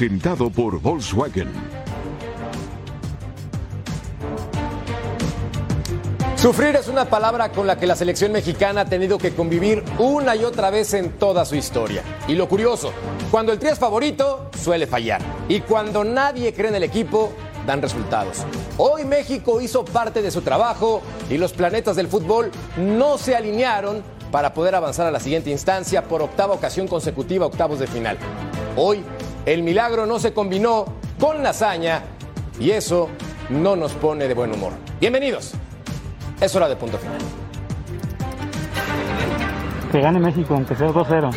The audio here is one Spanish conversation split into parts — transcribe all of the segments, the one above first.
Presentado por Volkswagen. Sufrir es una palabra con la que la selección mexicana ha tenido que convivir una y otra vez en toda su historia. Y lo curioso, cuando el tri es favorito, suele fallar. Y cuando nadie cree en el equipo, dan resultados. Hoy México hizo parte de su trabajo y los planetas del fútbol no se alinearon para poder avanzar a la siguiente instancia por octava ocasión consecutiva, octavos de final. Hoy el milagro no se combinó con la hazaña y eso no nos pone de buen humor. Bienvenidos. Es hora de punto final. Que gane México, aunque sea 2-0.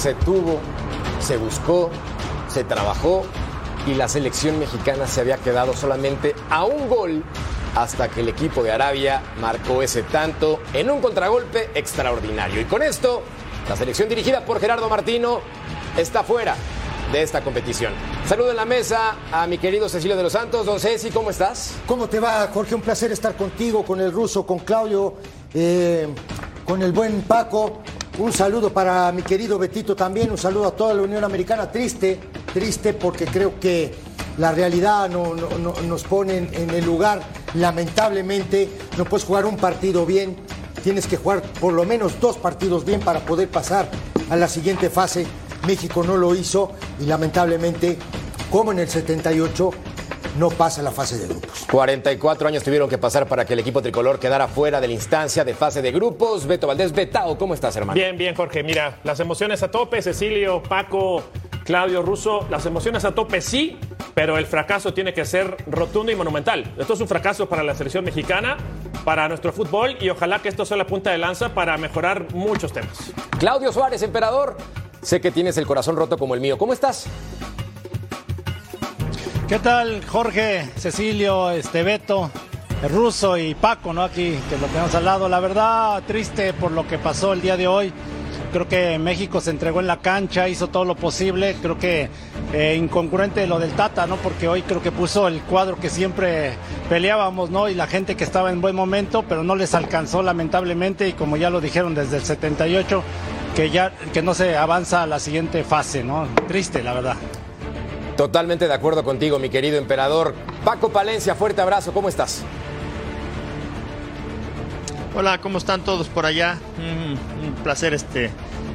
Se tuvo, se buscó, se trabajó y la selección mexicana se había quedado solamente a un gol hasta que el equipo de Arabia marcó ese tanto en un contragolpe extraordinario. Y con esto, la selección dirigida por Gerardo Martino está fuera de esta competición. Saludo en la mesa a mi querido Cecilio de los Santos. Don Ceci, ¿cómo estás? ¿Cómo te va, Jorge? Un placer estar contigo, con el ruso, con Claudio, eh, con el buen Paco. Un saludo para mi querido Betito también, un saludo a toda la Unión Americana. Triste, triste porque creo que la realidad no, no- no- nos pone en, en el lugar. Lamentablemente no puedes jugar un partido bien, tienes que jugar por lo menos dos partidos bien para poder pasar a la siguiente fase. México no lo hizo y lamentablemente, como en el 78, no pasa la fase de grupos. 44 años tuvieron que pasar para que el equipo tricolor quedara fuera de la instancia de fase de grupos. Beto Valdés, Betao, ¿cómo estás, hermano? Bien, bien, Jorge. Mira, las emociones a tope, Cecilio, Paco, Claudio, Russo, las emociones a tope sí, pero el fracaso tiene que ser rotundo y monumental. Esto es un fracaso para la selección mexicana, para nuestro fútbol y ojalá que esto sea la punta de lanza para mejorar muchos temas. Claudio Suárez, emperador. Sé que tienes el corazón roto como el mío. ¿Cómo estás? ¿Qué tal, Jorge, Cecilio, este Beto, el ruso y Paco, ¿no? Aquí que lo tenemos al lado. La verdad, triste por lo que pasó el día de hoy. Creo que México se entregó en la cancha, hizo todo lo posible. Creo que eh, incongruente lo del Tata, ¿no? Porque hoy creo que puso el cuadro que siempre peleábamos, ¿no? Y la gente que estaba en buen momento, pero no les alcanzó lamentablemente. Y como ya lo dijeron desde el 78, que ya que no se avanza a la siguiente fase, ¿no? Triste, la verdad. Totalmente de acuerdo contigo, mi querido emperador. Paco Palencia, fuerte abrazo. ¿Cómo estás? Hola, ¿cómo están todos por allá? Un, un placer este,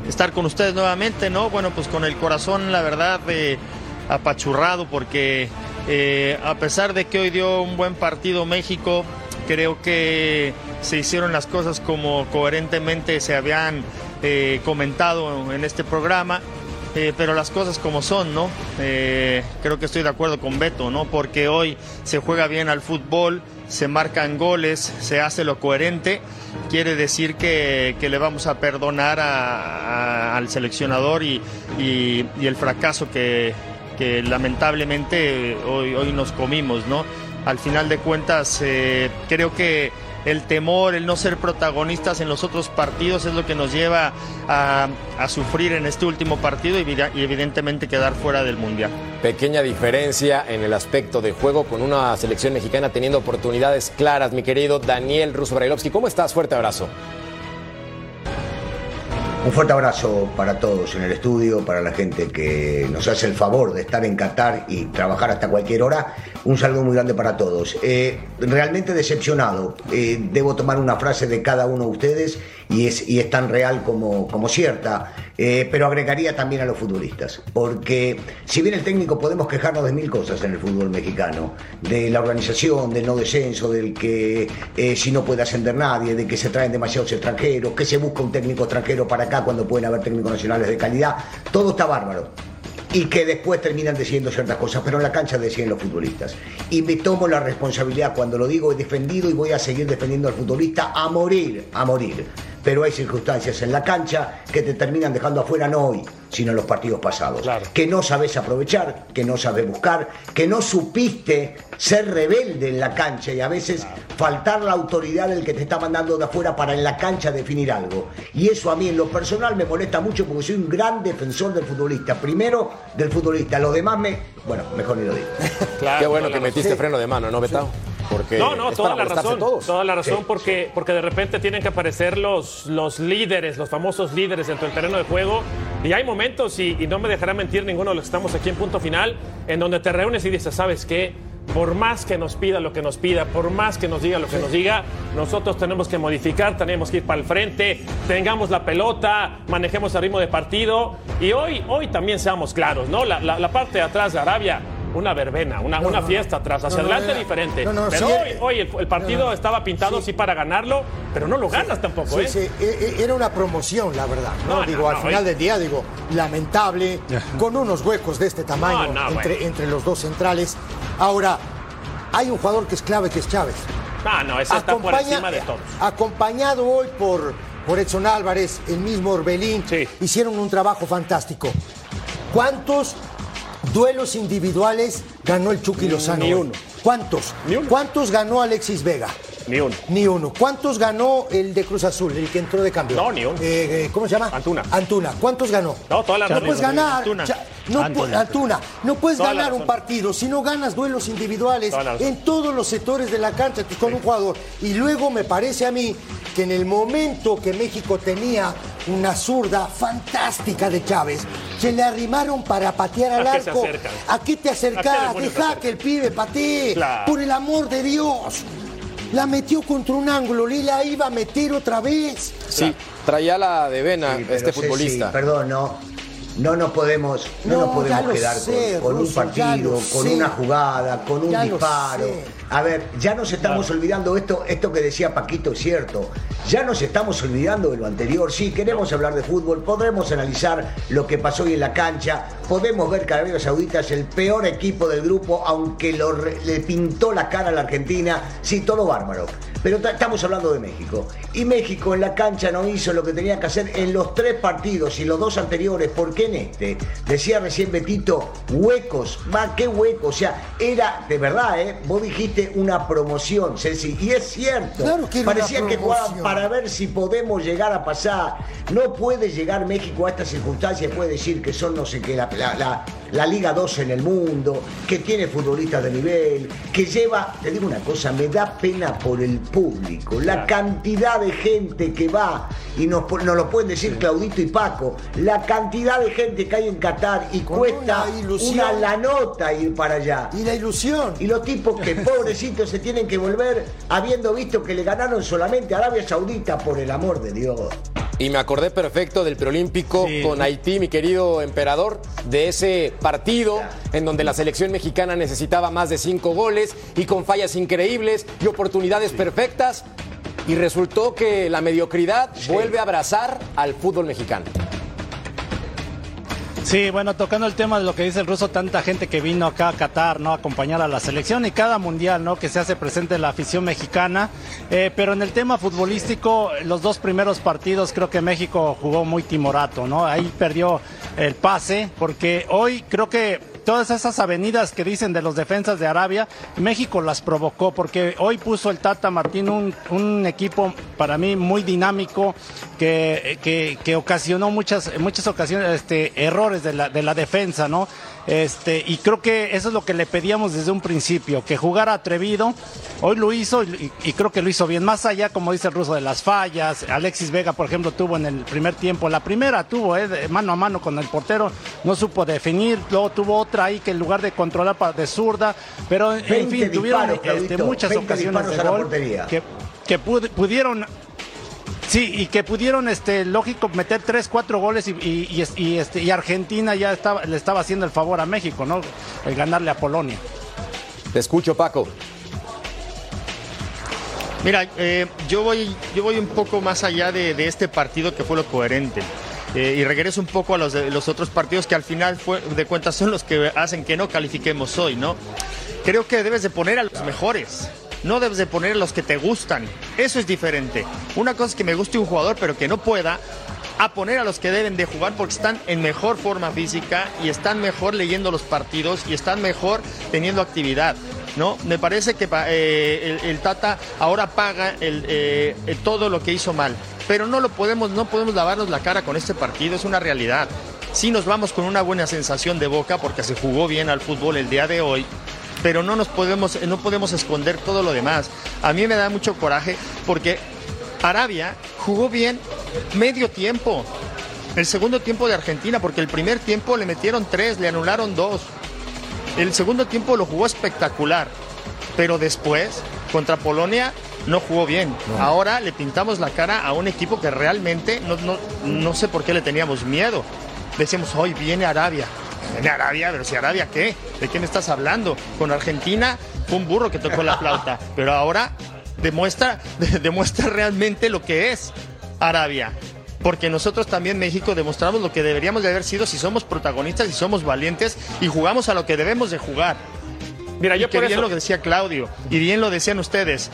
estar con ustedes nuevamente, ¿no? Bueno, pues con el corazón, la verdad, eh, apachurrado porque eh, a pesar de que hoy dio un buen partido México, creo que se hicieron las cosas como coherentemente se habían eh, comentado en este programa. Eh, pero las cosas como son, ¿no? Eh, creo que estoy de acuerdo con Beto, ¿no? Porque hoy se juega bien al fútbol, se marcan goles, se hace lo coherente, quiere decir que, que le vamos a perdonar al seleccionador y, y- el fracaso que, que lamentablemente hoy, hoy nos comimos, ¿no? Al final de cuentas, eh, creo que el temor, el no ser protagonistas en los otros partidos es lo que nos lleva a, sufrir en este último partido y, y evidentemente quedar fuera del Mundial. Pequeña diferencia en el aspecto de juego con una selección mexicana teniendo oportunidades claras, mi querido Daniel Russo Brailovsky. ¿Cómo estás? Fuerte abrazo. Un fuerte abrazo para todos en el estudio, para la gente que nos hace el favor de estar en Qatar y trabajar hasta cualquier hora. Un saludo muy grande para todos. Eh, realmente decepcionado. Eh, debo tomar una frase de cada uno de ustedes y es, y es tan real como, como cierta. Eh, pero agregaría también a los futbolistas, porque si bien el técnico podemos quejarnos de mil cosas en el fútbol mexicano, de la organización, del no descenso, del que eh, si no puede ascender nadie, de que se traen demasiados extranjeros, que se busca un técnico extranjero para acá cuando pueden haber técnicos nacionales de calidad, todo está bárbaro y que después terminan diciendo ciertas cosas, pero en la cancha deciden los futbolistas. Y me tomo la responsabilidad cuando lo digo, he defendido y voy a seguir defendiendo al futbolista a morir, a morir pero hay circunstancias en la cancha que te terminan dejando afuera no hoy, sino en los partidos pasados. Que no sabes aprovechar, que no sabes buscar, que no supiste ser rebelde en la cancha y a veces faltar la autoridad del que te está mandando de afuera para en la cancha definir algo. Y eso a mí en lo personal me molesta mucho porque soy un gran defensor del futbolista. Primero del futbolista, lo demás me... Bueno, mejor ni lo digo. Qué bueno que metiste freno de mano, ¿no, Betao? Porque no, no, es toda para la razón. todos. Toda la razón Sí. porque, porque de repente tienen que aparecer los, los líderes, los famosos líderes dentro del terreno de juego. Y hay momentos, y, y no me dejará mentir ninguno de los que estamos aquí en punto final, en donde te reúnes y dices, ¿sabes qué? Por más que nos pida lo que nos pida, por más que nos diga lo que nos diga, nosotros tenemos que modificar, tenemos que ir para el frente, tengamos la pelota, manejemos el ritmo de partido. Y hoy, hoy también seamos claros, ¿no? La, la- la parte de atrás de Arabia, una verbena, una, No, una no, fiesta atrás, hacia no, no, adelante diferente. no, no, pero sí, hoy, el, el partido no, no. estaba pintado sí. para ganarlo, pero no lo ganas tampoco, Sí, ¿eh? sí, e- e- era una promoción, la verdad. ¿no? No, no, digo, al no, final del día, digo, lamentable, con unos huecos de este tamaño No, no, entre, bueno. entre los dos centrales. Ahora, hay un jugador que es clave, que es Chávez. Ah, no, ese está por encima de todos. Acompañado hoy por, por Edson Álvarez, el mismo Orbelín, Sí. hicieron un trabajo fantástico. ¿Cuántos duelos individuales ganó el Chucky Lozano? ni uno. ¿Cuántos? Ni uno. ¿Cuántos ganó Alexis Vega? Ni uno. Ni uno. ¿Cuántos ganó el de Cruz Azul, el que entró de cambio? No, ni uno. Eh, eh, ¿Cómo se llama? Antuna. Antuna. ¿Cuántos ganó? No, toda la No puedes ganar. Antuna. Cha- no Antuna. Antuna. No puedes Toda ganar un partido si no ganas duelos individuales en todos los sectores de la cancha con un jugador. Y luego me parece a mí que en el momento que México tenía una zurda fantástica de Chávez, se le arrimaron para patear al ¿A qué se arco. ¿A qué te ¿A qué acercás? Deja que el pibe patee. Claro. Por el amor de Dios. La metió contra un ángulo y la iba a meter otra vez. Sí, traía la de vena Sí, este futbolista. perdón, no. No nos podemos, no, No, nos podemos quedar sé, con, con un partido, con sé. una jugada, con un Ya disparo. A ver, ya nos estamos olvidando esto, esto que decía Paquito es cierto. Ya nos estamos olvidando de lo anterior. Sí, queremos hablar de fútbol, podremos analizar lo que pasó hoy en la cancha, podemos ver que Arabia Saudita es el peor equipo del grupo, aunque lo le pintó la cara a la Argentina. Sí, todo bárbaro. Pero ta- estamos hablando de México. Y México en la cancha no hizo lo que tenía que hacer en los tres partidos y los dos anteriores. ¿Por qué en este? Decía recién Betito, huecos. Va, qué hueco. O sea, era de verdad, ¿eh? Vos dijiste una promoción, Ceci. Y es cierto. Claro que era Parecía que jugaban para ver si podemos llegar a pasar. No puede llegar México a estas circunstancias. Puede decir que son no sé qué, la, la- la- la Liga 2 en el mundo, que tiene futbolistas de nivel, que lleva. Te digo una cosa, me da pena por el público. La cantidad de gente que va, y nos, lo pueden decir Claudito y Paco, la cantidad de gente que hay en Qatar y Con cuesta una ilusión. una la nota ir para allá. Y la ilusión. Y los tipos que pobrecitos se tienen que volver habiendo visto que le ganaron solamente a Arabia Saudita, por el amor de Dios. Y me acordé perfecto del preolímpico Sí. con Haití, mi querido emperador, de ese partido en donde la selección mexicana necesitaba más de cinco goles y con fallas increíbles y oportunidades perfectas. Y resultó que la mediocridad vuelve a abrazar al fútbol mexicano. Sí, bueno, tocando el tema de lo que dice el ruso, tanta gente que vino acá a Qatar, ¿no? Acompañar a la selección y cada mundial, ¿no? Que se hace presente la afición mexicana. Eh, pero en el tema futbolístico, los dos primeros partidos creo que México jugó muy timorato, ¿no? Ahí perdió el pase, porque hoy creo que todas esas avenidas que dicen de los defensas de Arabia, México las provocó porque hoy puso el Tata Martín un, un equipo para mí muy dinámico que, que, que ocasionó muchas, muchas ocasiones este, errores de la, de la defensa, ¿no? Este, y creo que eso es lo que le pedíamos desde un principio, que jugara atrevido. Hoy lo hizo y, y creo que lo hizo bien. Más allá, como dice el ruso, de las fallas. Alexis Vega, por ejemplo, tuvo en el primer tiempo, la primera tuvo eh, mano a mano con el portero, no supo definir. Luego tuvo otra ahí que en lugar de controlar para- de zurda, pero en 20 fin, tuvieron disparos, este, muchas 20 ocasiones de gol que, que pud- pudieron Sí, y que pudieron, este, lógico, meter tres, cuatro goles y, y- y es- y, este, y Argentina ya estaba, le estaba haciendo el favor a México, ¿no? El ganarle a Polonia. Te escucho, Paco. Mira, eh, yo, voy, yo voy un poco más allá de, de este partido que fue lo coherente. Eh, y regreso un poco a los, de- los otros partidos que al final fue, de cuentas son los que hacen que no califiquemos hoy, ¿no? Creo que debes de poner a los mejores. No debes de poner los que te gustan. Eso es diferente. Una cosa es que me guste un jugador, pero que no pueda a poner a los que deben de jugar porque están en mejor forma física y están mejor leyendo los partidos y están mejor teniendo actividad. ¿no? Me parece que eh, el, Tata ahora paga eh, todo lo que hizo mal, pero no lo podemos, no podemos lavarnos la cara con este partido, es una realidad. Sí nos vamos con una buena sensación de boca porque se jugó bien al fútbol el día de hoy, pero no nos podemos, no podemos esconder todo lo demás. A mí me da mucho coraje porque Arabia jugó bien medio tiempo. El segundo tiempo de Argentina, porque el primer tiempo le metieron tres, le anularon dos. El segundo tiempo lo jugó espectacular, pero después, contra Polonia, no jugó bien. Ahora le pintamos la cara a un equipo que realmente no, no, no sé por qué le teníamos miedo. Decíamos, hoy viene Arabia. ¿Viene Arabia? ¿Pero si Arabia qué? ¿De me estás hablando? Con Argentina fue un burro que tocó la flauta, pero ahora demuestra, demuestra realmente lo que es Arabia. Porque nosotros también México demostramos lo que deberíamos de haber sido si somos protagonistas y somos valientes y jugamos a lo que debemos de jugar. Mira, yo Y que por bien eso- lo decía Claudio y bien lo decían ustedes.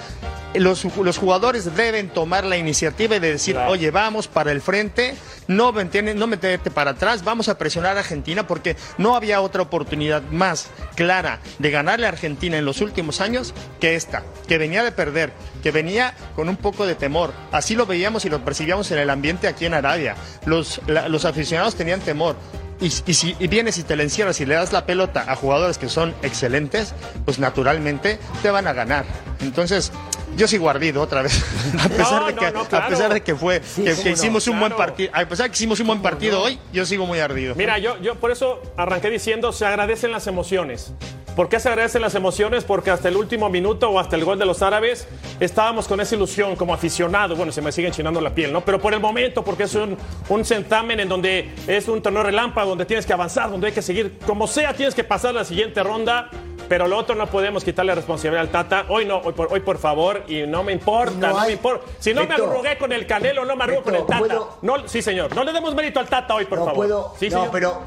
Los, los jugadores deben tomar la iniciativa y de decir, Claro. oye, vamos para el frente, no, no meterte para atrás, vamos a presionar a Argentina porque no había otra oportunidad más clara de ganarle a Argentina en los últimos años que esta, que venía de perder, que venía con un poco de temor. Así lo veíamos y lo percibíamos en el ambiente aquí en Arabia. Los, la- los aficionados tenían temor. Y, y si y vienes y te la encierras y le das la pelota a jugadores que son excelentes, pues naturalmente te van a ganar. Entonces, yo sigo ardido otra vez. a pesar No, de que, no, a claro. pesar de que fue que, que hicimos un buen partido, a pesar de que hicimos un buen partido hoy, yo sigo muy ardido. Mira, yo, yo por eso arranqué diciendo, se agradecen las emociones. ¿Por qué se agradecen las emociones? Porque hasta el último minuto o hasta el gol de los árabes estábamos con esa ilusión como aficionado. Bueno, se me sigue enchinando la piel, ¿no? Pero por el momento, porque es un, un certamen en donde es un torneo relámpago, donde tienes que avanzar, donde hay que seguir, como sea, tienes que pasar la siguiente ronda. Pero lo otro no podemos quitarle responsabilidad al Tata. Hoy no, hoy por, hoy por favor, y no me importa, No no, hay- me importa. Si no me arrugué con el Canelo, no me arrugo con el Tata. ¿puedo? No, sí, señor. No le demos mérito al Tata hoy, por no favor. puedo, Sí, no, señor. pero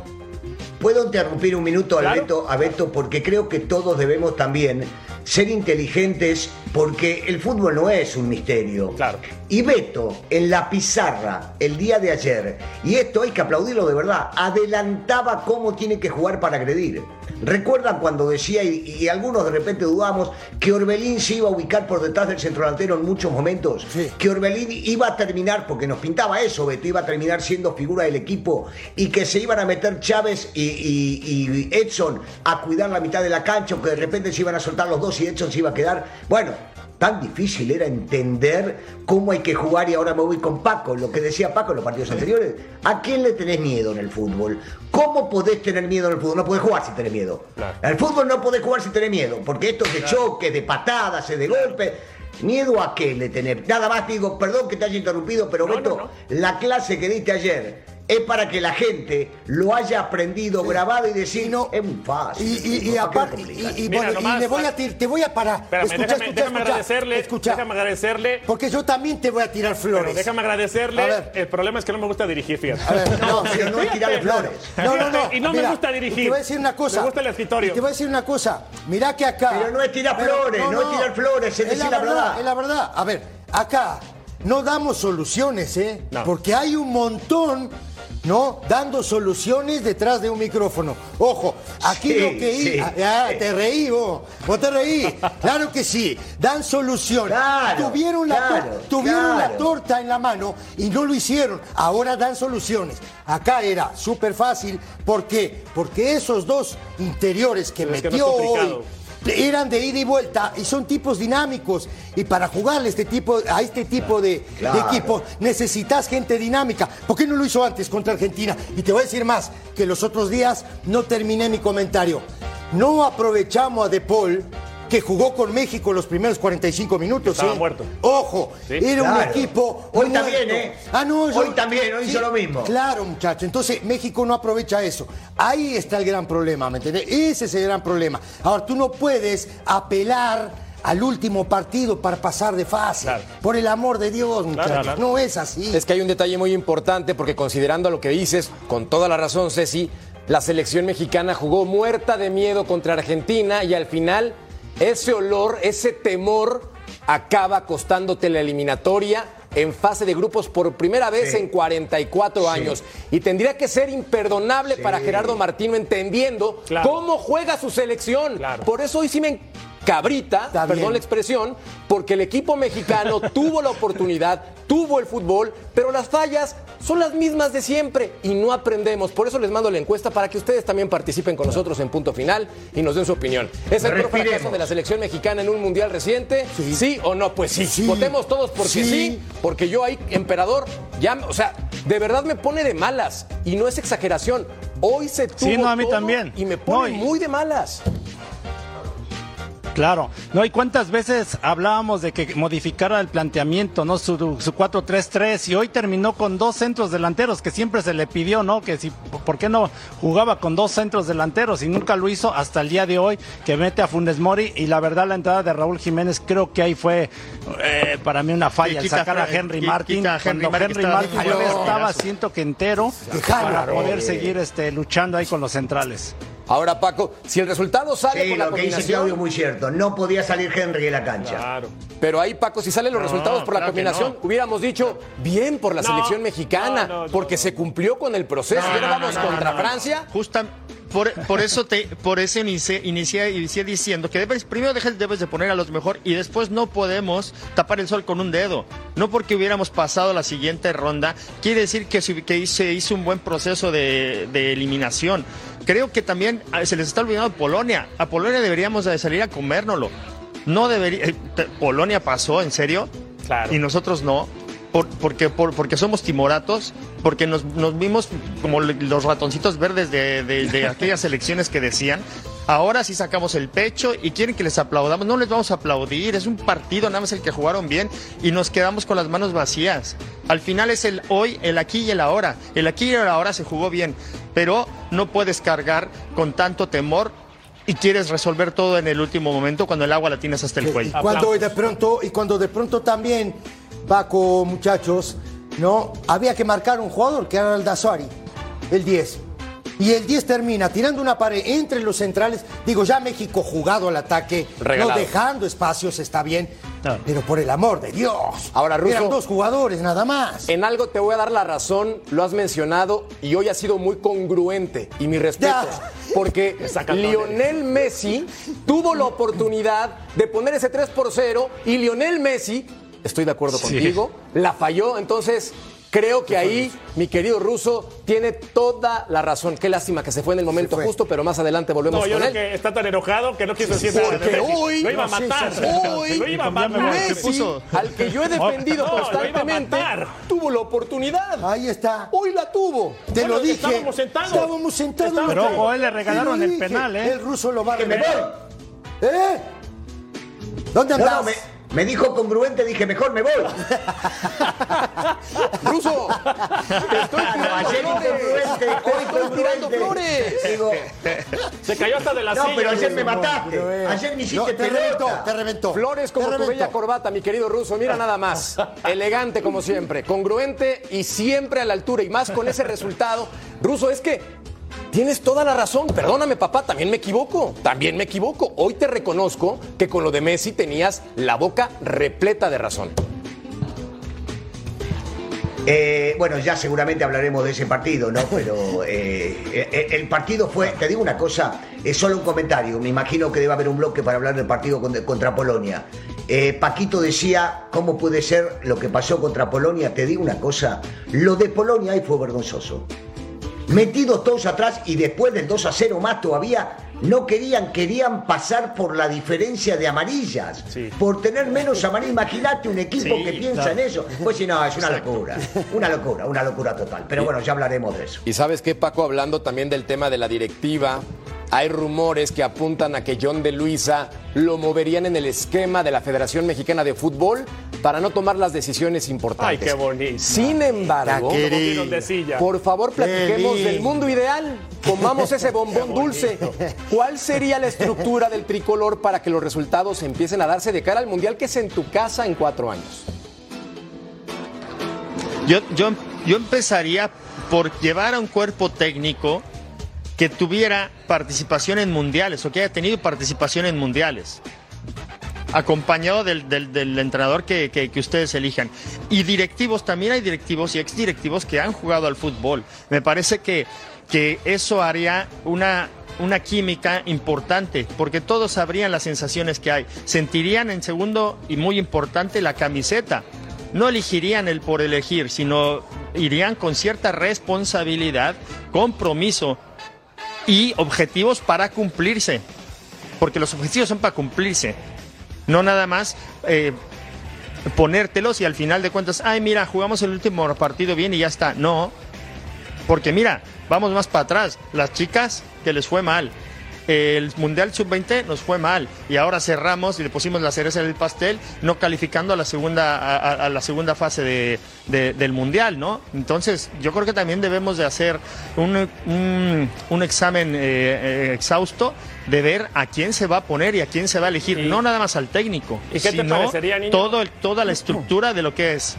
puedo interrumpir un minuto a Claro. Beto, a Beto porque creo que todos debemos también ser inteligentes porque el fútbol no es un misterio. Claro. Y Beto en la pizarra el día de ayer, y esto hay que aplaudirlo de verdad, adelantaba cómo tiene que jugar para agredir. ¿Recuerdan cuando decía, y, y algunos de repente dudamos, que Orbelín se iba a ubicar por detrás del centro delantero en muchos momentos? Sí. que Orbelín iba a terminar, porque nos pintaba eso, Beto, iba a terminar siendo figura del equipo y que se iban a meter Chávez y, y- y Edson a cuidar la mitad de la cancha, o que de repente se iban a soltar los dos y Edson se iba a quedar. Bueno, tan difícil era entender cómo hay que jugar y ahora me voy con Paco, lo que decía Paco en los partidos anteriores. ¿A quién le tenés miedo en el fútbol? ¿Cómo podés tener miedo en el fútbol? No podés jugar si tenés miedo. Claro. Al fútbol no podés jugar si tenés miedo, porque esto es de choques, de patadas, es de golpes. ¿Miedo a qué le tenés? Nada más te digo, perdón que te haya interrumpido, pero No, Beto, no, no. la clase que diste ayer es para que la gente lo haya aprendido, grabado y decir, no- es muy fácil. Y, y, y ¿para qué aparte, y, Mira, bueno, y me voy a tir- te voy a parar. Espérame, escucha, déjame, escucha, déjame escucha, agradecerle, escucha. déjame agradecerle, Porque yo también te voy a tirar pero flores. déjame agradecerle. A ver. El problema es que no me gusta dirigir, fíjate. A ver, No, pero no es tirarle flores. No, no, no. Y no me gusta dirigir. Te voy a decir una cosa. Me gusta el escritorio. Y Te voy a decir una cosa. Mirá que acá. Pero no es tirar flores, no es tirar flores, es decir la verdad. Es la verdad. A ver, acá no damos soluciones, ¿eh? No. Porque hay un montón ¿no? Dando soluciones detrás de un micrófono. Ojo, aquí Sí, lo que sí. hi- ah, te reí vos, vos te reí. Claro que sí, dan solución. Claro, tuvieron la, claro, tuvieron la torta en la mano y no lo hicieron. Ahora dan soluciones. Acá era súper fácil. ¿Por qué? Porque esos dos interiores que es que no es metió hoy. Eran de ida y vuelta y son tipos dinámicos. Y para jugarle este tipo, a este tipo de, de equipo necesitas gente dinámica. ¿Por qué no lo hizo antes contra Argentina? Y te voy a decir más, que los otros días no terminé mi comentario. No aprovechamos a De Paul, que jugó con México los primeros 45 minutos. Estaba ¿eh? muerto. Ojo, Sí. era un equipo. Hoy muerto. también, ¿eh? Ah, no, yo- Hoy también, hoy hizo lo mismo. Claro, muchacho. Entonces, México no aprovecha eso. Ahí está el gran problema, ¿me entiendes? Ese es el gran problema. Ahora, tú no puedes apelar al último partido para pasar de fase. Claro. Por el amor de Dios, muchachos. claro. No es así. Es que hay un detalle muy importante porque considerando lo que dices, con toda la razón, Ceci, la selección mexicana jugó muerta de miedo contra Argentina y al final ese olor, ese temor acaba costándote la eliminatoria en fase de grupos por primera vez Sí. en 44 años. Y tendría que ser imperdonable para Gerardo Martino entendiendo Claro. cómo juega su selección. Claro. Por eso hoy sí me cabrita, Está perdón bien. la expresión, porque el equipo mexicano tuvo la oportunidad, tuvo el fútbol, pero las fallas son las mismas de siempre y no aprendemos. Por eso les mando la encuesta para que ustedes también participen con nosotros en punto final y nos den su opinión. ¿Es el fracaso de la selección mexicana en un mundial reciente? Sí, o no? Pues sí. Sí. Votemos todos porque sí. Sí. porque yo ahí, emperador, ya, o sea, de verdad me pone de malas y no es exageración. Hoy se tuvo Sí, no, a mí todo también. y me pone No, y- muy de malas. Claro, no, y cuántas veces hablábamos de que modificara el planteamiento, ¿no? Su, su 4-3-3, y hoy terminó con dos centros delanteros, que siempre se le pidió, ¿no? Que si, ¿por qué no jugaba con dos centros delanteros? Y nunca lo hizo hasta el día de hoy, que mete a Funes Mori, y la verdad, la entrada de Raúl Jiménez, creo que ahí fue eh, para mí una falla, el sacar a Henry Martin, a Henry cuando Martin, Henry estaba Martin estaba, juegazo. siento que entero, para poder seguir este, luchando ahí con los centrales. Ahora, Paco, si el resultado sale Sí, con la lo que dice combinación, Claudio es muy cierto. No podía salir Henry de la cancha. Claro. Pero ahí, Paco, si salen los No, resultados por la claro combinación, no. hubiéramos dicho bien por la No, selección mexicana, no, no, porque no. se cumplió con el proceso. No, y ahora no, vamos contra no, no. Francia. Justa, por, por eso te, por eso inicié, inicié, inicié diciendo que debes, primero dejes- debes de poner a los mejor y después no podemos tapar el sol con un dedo. No porque hubiéramos pasado la siguiente ronda, quiere decir que, se- que se hizo un buen proceso de, de eliminación. Creo que también ah, se les está olvidando Polonia. A Polonia deberíamos de salir a comérnoslo. No debería. eh, Polonia pasó, ¿en serio? Claro. Y nosotros no. Por- porque, por- porque somos timoratos, porque nos, nos vimos como los ratoncitos verdes de, de- de aquellas elecciones que decían. Ahora sí sacamos el pecho y quieren que les aplaudamos. No les vamos a aplaudir, es un partido, nada más el que jugaron bien y nos quedamos con las manos vacías. Al final es el hoy, el aquí y el ahora. El aquí y el ahora se jugó bien, pero no puedes cargar con tanto temor y quieres resolver todo en el último momento cuando el agua la tienes hasta el Y cuello. cuando de pronto, y cuando de pronto también, Paco, muchachos, ¿no? Había que marcar un jugador que era el Dazuari, el 10. Y el 10 termina tirando una pared entre los centrales. Digo, ya México jugado al ataque, Regalado. no dejando espacios, está bien. Pero por el amor de Dios. Ahora, Russo- Eran dos jugadores nada más. En algo te voy a dar la razón, lo has mencionado y hoy ha sido muy congruente y mi respeto. Ya. Porque Lionel Messi tuvo la oportunidad de poner ese 3 por 0 y Lionel Messi, estoy de acuerdo Sí. contigo, la falló. Entonces, creo que ahí mi querido ruso tiene toda la razón. Qué lástima que se fue en el momento justo, pero más adelante volvemos No, yo con creo él. que está tan enojado que no quiso decir nada. Porque hoy, lo iba a matar. hoy, lo iba a matar. Messi, al que yo he defendido No, lo iba a constantemente, matar. tuvo la oportunidad. Ahí está. Hoy la tuvo. Te Bueno, lo dije. estábamos sentados. Estábamos sentados. Pero ojo, él le regalaron el penal, ¿eh? El ruso lo va a voy. ¿Eh? ¿Dónde no, me, dijo congruente, dije, mejor me voy. Ruso, te estoy tirando Ayer flores. incongruente, hoy Te estoy tirando congruente. flores. Digo, Se cayó hasta de la no, silla. pero ayer me mataste. Ayer me No, hiciste te reventó, te reventó. Flores como tu bella corbata, mi querido Ruso. Mira nada más. Elegante como siempre, congruente y siempre a la altura. Y más con ese resultado. Ruso, es que tienes toda la razón. Perdóname, papá, también me equivoco. También me equivoco. Hoy te reconozco que con lo de Messi tenías la boca repleta de razón. Eh, bueno, ya seguramente hablaremos de ese partido, ¿no? Pero eh, eh, el partido fue, te digo una cosa, es solo un comentario, me imagino que debe haber un bloque para hablar del partido contra Polonia. Paquito decía, ¿cómo puede ser lo que pasó contra Polonia? Te digo una cosa, lo de Polonia ahí fue vergonzoso. Metidos todos atrás y después del 2 a 0 más todavía no querían, querían pasar por la diferencia de amarillas, por tener menos amarillas. Imagínate un equipo que piensa en eso. Pues si no, es una locura, una locura, una locura total. Pero bueno, ya hablaremos de eso. Y sabes qué, Paco, hablando también del tema de la directiva, hay rumores que apuntan a que John de Luisa lo moverían en el esquema de la Federación Mexicana de Fútbol para no tomar las decisiones importantes. Ay, qué bonito. Sin embargo, por favor, platiquemos del mundo ideal. Comamos ese bombón dulce. ¿Cuál sería la estructura del tricolor para que los resultados empiecen a darse de cara al Mundial que es en tu casa en cuatro años? Yo, yo, yo empezaría por llevar a un cuerpo técnico que tuviera participación en mundiales o que haya tenido participación en mundiales acompañado del, entrenador que, ustedes elijan. Y directivos, también hay directivos y exdirectivos que han jugado al fútbol. Me parece que, que eso haría una, una química importante, porque todos sabrían las sensaciones que hay. Sentirían en segundo y muy importante la camiseta. No elegirían el por elegir, sino irían con cierta responsabilidad, compromiso y objetivos para cumplirse. Porque los objetivos son para cumplirse. No nada más eh, ponértelos y al final de cuentas, ay, mira, jugamos el último partido bien y ya está. No. Porque mira, vamos más para atrás. Las chicas que les fue mal el Mundial Sub-20 nos fue mal y ahora cerramos y le pusimos la cereza en el pastel, no calificando a la segunda, a, la segunda fase de, del Mundial, ¿no? Entonces, yo creo que también debemos de hacer un, un, examen eh, eh, exhausto de ver a quién se va a poner y a quién se va a elegir, no nada más al técnico, ¿Y qué sino Todo, toda la estructura de lo que es.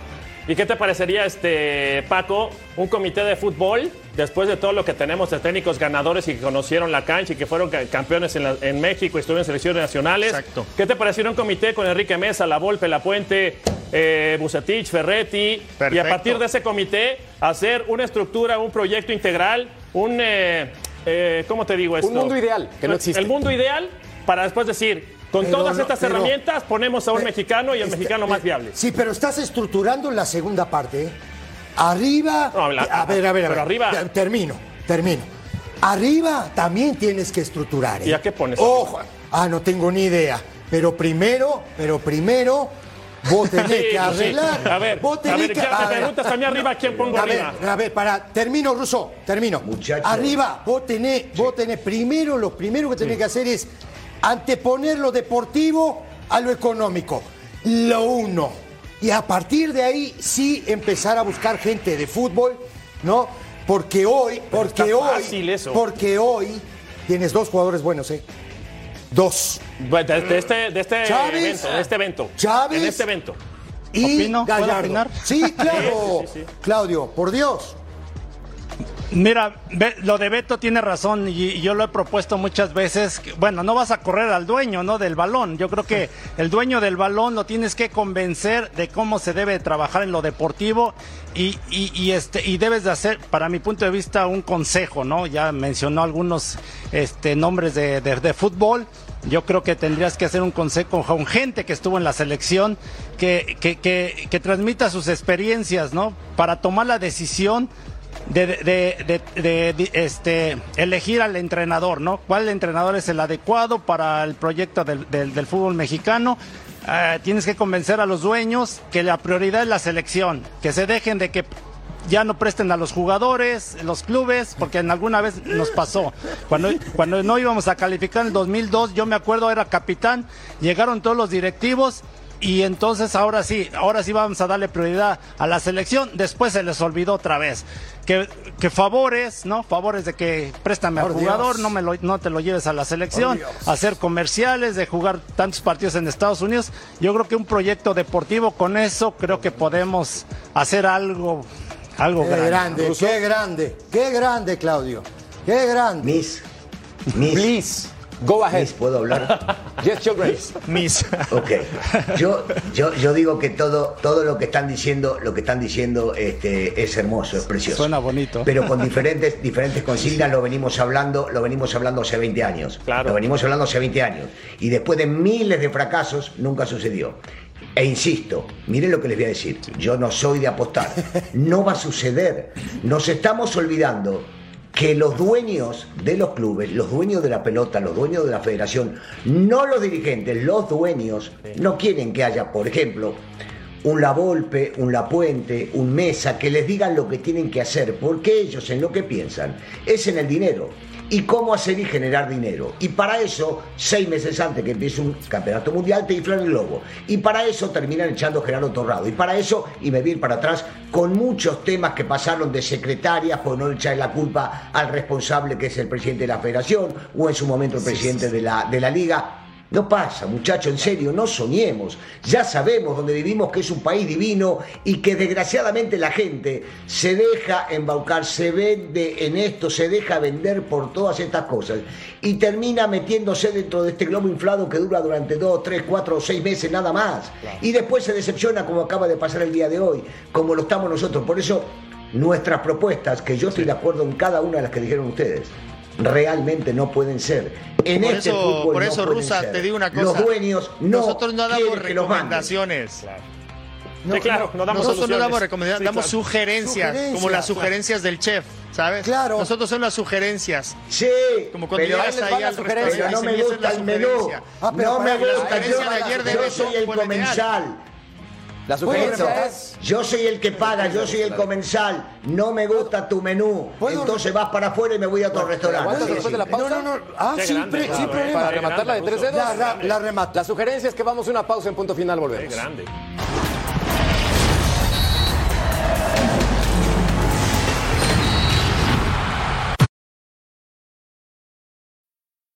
¿Y qué te parecería, este Paco, un comité de fútbol, después de todo lo que tenemos de técnicos ganadores y que conocieron la cancha y que fueron campeones en, México y estuvieron en selecciones nacionales? Exacto. ¿Qué te parecería un comité con Enrique Mesa, La Volpe, La Puente, eh, Bucetich, Ferretti? Y a partir de ese comité, hacer una estructura, un proyecto integral, un... Eh, eh, ¿Cómo te digo esto? Un mundo ideal, que no existe. El mundo ideal para después decir, con todas estas herramientas ponemos a un mexicano y el mexicano más viable. Sí, pero estás estructurando la segunda parte. ¿Eh? Arriba. a ver, a ver, a ver. arriba. Termino, termino. Arriba también tienes que estructurar. ¿eh? ¿Y a qué pones? Ojo. Ah, no tengo ni idea. Pero primero, pero primero. Vos tenés que arreglar. A ver, vos tenés a ver, que, a te preguntas a mí arriba quién pongo arriba. a ver, para, termino, Russo, termino. Muchacho. Arriba, vos tenés, vos tenés primero, lo primero que tenés que hacer es anteponer lo deportivo a lo económico. Lo uno. Y a partir de ahí sí empezar a buscar gente de fútbol, ¿no? Porque hoy, porque hoy, eso. porque hoy tienes dos jugadores buenos, ¿eh? Dos. De, este, de este evento, de este evento. Chávez. En este evento. Y Gallardo. Sí, claro. Claudio, por Dios. Mira, lo de Beto tiene razón y yo lo he propuesto muchas veces. Bueno, no vas a correr al dueño, ¿no? Del balón. Yo creo que el dueño del balón lo tienes que convencer de cómo se debe trabajar en lo deportivo y, y, este y debes de hacer, para mi punto de vista, un consejo, ¿no? Ya mencionó algunos este, nombres de, de fútbol. Yo creo que tendrías que hacer un consejo con gente que estuvo en la selección, que, que, que, que transmita sus experiencias, ¿no? Para tomar la decisión de, de, este, elegir al entrenador, ¿no? ¿Cuál entrenador es el adecuado para el proyecto del, del, fútbol mexicano? Eh, tienes que convencer a los dueños que la prioridad es la selección, que se dejen de que ya no presten a los jugadores, los clubes, porque en alguna vez nos pasó. Cuando, cuando no íbamos a calificar en el 2002, yo me acuerdo, era capitán, llegaron todos los directivos y entonces ahora sí, ahora sí vamos a darle prioridad a la selección. Después se les olvidó otra vez. Que, que favores, ¿no? Favores de que préstame al jugador, no, me lo, no te lo lleves a la selección, hacer comerciales, de jugar tantos partidos en Estados Unidos. Yo creo que un proyecto deportivo con eso creo que podemos hacer algo, algo qué grande. qué grande, qué grande, Claudio. Qué grande. Miss, Miss. Go ahead. Miss, ¿Puedo hablar? Yes, your grace. Miss. Ok. Yo, yo, yo digo que todo, todo lo que están diciendo, lo que están diciendo este, es hermoso, es precioso. Suena bonito. Pero con diferentes, diferentes consignas lo venimos hablando, lo venimos hablando hace 20 años. Claro. Lo venimos hablando hace 20 años. Y después de miles de fracasos, nunca sucedió. E insisto, miren lo que les voy a decir. Yo no soy de apostar. No va a suceder. Nos estamos olvidando que los dueños de los clubes, los dueños de la pelota, los dueños de la federación, no los dirigentes, los dueños, no quieren que haya, por ejemplo, un La Volpe, un La Puente, un Mesa, que les digan lo que tienen que hacer, porque ellos en lo que piensan es en el dinero y cómo hacer y generar dinero. Y para eso, seis meses antes que empiece un campeonato mundial, te inflan el globo. Y para eso terminan echando a Gerardo Torrado. Y para eso, y me ir para atrás, con muchos temas que pasaron de secretarias, por no echar la culpa al responsable que es el presidente de la federación, o en su momento el presidente de la, de la liga. No pasa, muchachos, en serio, no soñemos. Ya sabemos dónde vivimos que es un país divino y que desgraciadamente la gente se deja embaucar, se vende en esto, se deja vender por todas estas cosas y termina metiéndose dentro de este globo inflado que dura durante dos, tres, cuatro o seis meses nada más. Y después se decepciona como acaba de pasar el día de hoy, como lo estamos nosotros. Por eso nuestras propuestas, que yo estoy de acuerdo en cada una de las que dijeron ustedes, realmente no pueden ser. En Por este eso, fútbol por no eso pueden Rusa, ser. te digo una cosa. Los dueños no Nosotros no damos que recomendaciones. Sí, claro, no damos Nosotros no damos recomendaciones, Sí, damos claro. sugerencias, Sugerencias, como las claro. sugerencias del chef, ¿sabes? Claro. Nosotros son las sugerencias. Sí, Como cuando pero, llegas ahí al restaurante no me gusta el menú. sugerencia. Ah, pero no me para- la gusta. sugerencia Yo, de ayer de yo soy el comensal. La sugerencia es. Yo soy el que paga, yo soy el comensal. No me gusta tu menú. ¿Puedo- Entonces vas para afuera y me voy a otro ¿Aguantas restaurante. después de la pausa? No, no, no. Ah, sí, problema. Para Qué rematarla de tres dedos. La, la. La sugerencia es que vamos a una pausa en punto final, Qué volvemos. grande.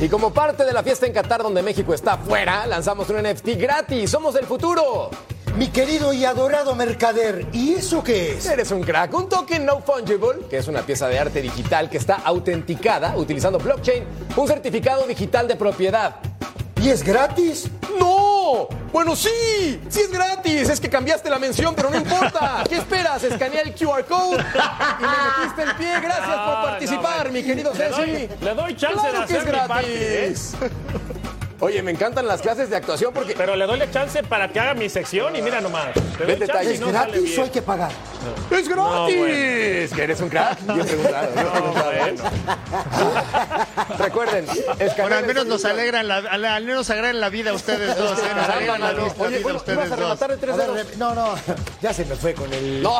Y como parte de la fiesta en Qatar donde México está fuera, lanzamos un NFT gratis. Somos el futuro. Mi querido y adorado mercader, ¿y eso qué es? Eres un crack. Un token no fungible, que es una pieza de arte digital que está autenticada utilizando blockchain, un certificado digital de propiedad. ¿Y es gratis? ¡No! Bueno, sí, sí es gratis. Es que cambiaste la mención, pero no importa. ¿Qué esperas? Escanea el QR code y me metiste el pie. Gracias por Ah, participar, no, mi querido le doy- Ceci. le doy chance Claro de que es hacer mi parte, gratis. Oye, me encantan las clases de actuación porque Pero le doy la chance para que haga mi sección y mira nomás. Doy chance y ¿Es no gratis o bien. hay que pagar? es gratis. No, bueno. Que eres un crack. Yo he preguntado, yo he No, preguntado. bueno. Recuerden, Bueno, al menos nos alegran la, al, al menos alegran la vida a ustedes dos, ¿eh? Nos alegran la, la Oye, vida a bueno, ¿ibas ustedes a dos. A ver, no, no, ya se me fue con el... No,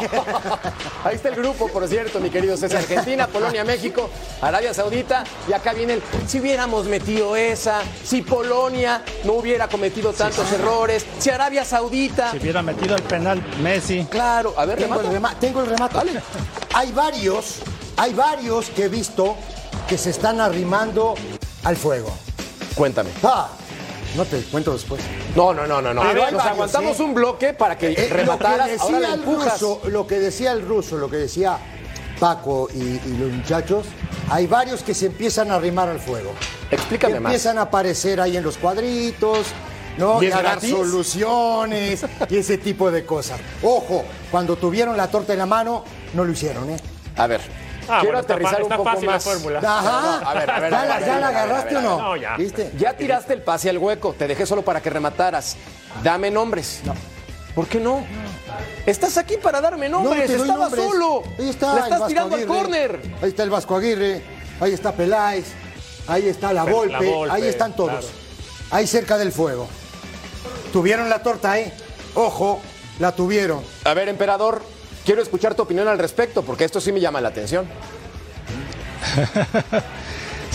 ahí está el grupo, por cierto, mi querido César. Argentina, Polonia, México, Arabia Saudita. Y acá viene el, si hubiéramos metido esa, si Polonia no hubiera cometido tantos errores, si Arabia Saudita. Si hubiera metido el penal Messi. Claro, a ver, Tengo el, remata. rema- tengo el remate. Hay varios, hay varios que he visto que se están arrimando al fuego. Cuéntame. Ah, no te cuento después. No, no, no, no, no. Pero hay Nos varios, aguantamos ¿sí? un bloque para que Eh, lo, remataras, que decía el ruso, lo que decía el ruso, lo que decía Paco y, y los muchachos, hay varios que se empiezan a arrimar al fuego. Explícame más. Empiezan a aparecer ahí en los cuadritos, ¿no? ¿Y a dar soluciones y ese tipo de cosas. Ojo, cuando tuvieron la torta en la mano, no lo hicieron, ¿eh? A ver, Ah, quiero bueno, está aterrizar un poco fácil la más. fórmula. Ajá. A ver, a ver, ¿Ya, a ver, la- ya agarraste o no? No, ya. ¿Viste? Ya tiraste el pase al hueco, te dejé solo para que remataras. Dame nombres. No. ¿Por qué no? Estás aquí para darme nombres, te doy estaba nombres. solo. Ahí está. Le el estás Vasco tirando al Aguirre. córner. Ahí está el Vasco Aguirre. Ahí está Peláez. Ahí está la Volpe. la Volpe, ahí están todos. claro. Ahí cerca del fuego. Tuvieron la torta, ¿eh? Ojo, la tuvieron. A ver, emperador, quiero escuchar tu opinión al respecto, porque esto sí me llama la atención.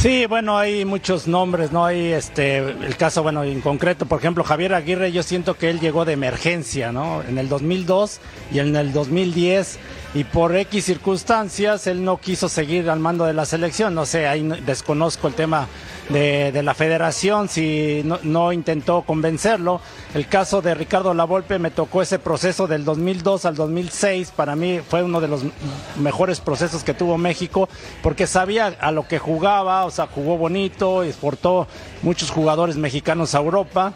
Sí, bueno, hay muchos nombres, ¿no? Hay este, el caso, bueno, en concreto, por ejemplo, Javier Aguirre, yo siento que él llegó de emergencia, ¿no? En el 2002 y en el 2010 y por X circunstancias él no quiso seguir al mando de la selección. No sé, ahí desconozco el tema de, de la federación, si no, intentó convencerlo. El caso de Ricardo Lavolpe me tocó ese proceso del 2002 al 2006. Para mí fue uno de los mejores procesos que tuvo México porque sabía a lo que jugaba, o sea, jugó bonito, exportó muchos jugadores mexicanos a Europa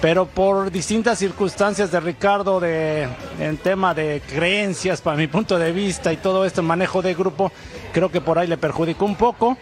pero por distintas circunstancias de Ricardo de en tema de creencias para mi punto de vista y todo este manejo de grupo creo que por ahí le perjudicó un poco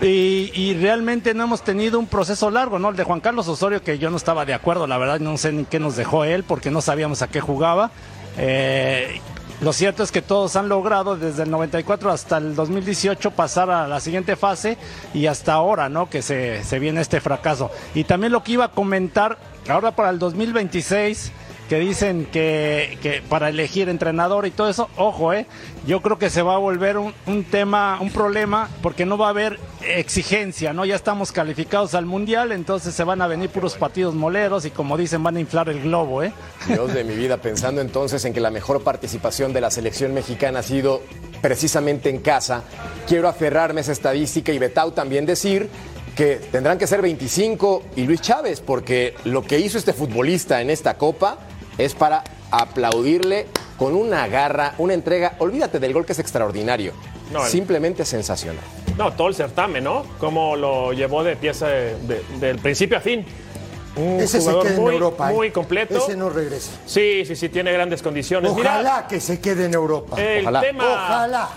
y, realmente no hemos tenido un proceso largo, ¿no? El de Juan Carlos Osorio, que yo no estaba de acuerdo, la verdad, no sé ni qué nos dejó él, porque no sabíamos a qué jugaba. Eh, lo cierto es que todos han logrado desde el 94 hasta el 2018 pasar a la siguiente fase y hasta ahora, ¿no? Que se, se viene este fracaso. Y también lo que iba a comentar, ahora para el 2026 que dicen que, para elegir entrenador y todo eso, ojo, eh, yo creo que se va a volver un, un, tema, un problema, porque no va a haber exigencia, ¿no? Ya estamos calificados al Mundial, entonces se van a venir puros partidos moleros y como dicen, van a inflar el globo, ¿eh? Dios de mi vida, pensando entonces en que la mejor participación de la selección mexicana ha sido precisamente en casa, quiero aferrarme a esa estadística y Betau también decir que tendrán que ser 25 y Luis Chávez, porque lo que hizo este futbolista en esta copa es para aplaudirle con una garra, una entrega. Olvídate del gol que es extraordinario. No, el... Simplemente sensacional. No, todo el certamen, ¿no? Cómo lo llevó de pieza de, de, del principio a fin. Un Ese jugador se quede muy, en Europa. muy ¿eh? completo. Ese no regresa. Sí, sí, sí, tiene grandes condiciones. Ojalá Mira, que se quede en Europa. el Ojalá. tema Ojalá.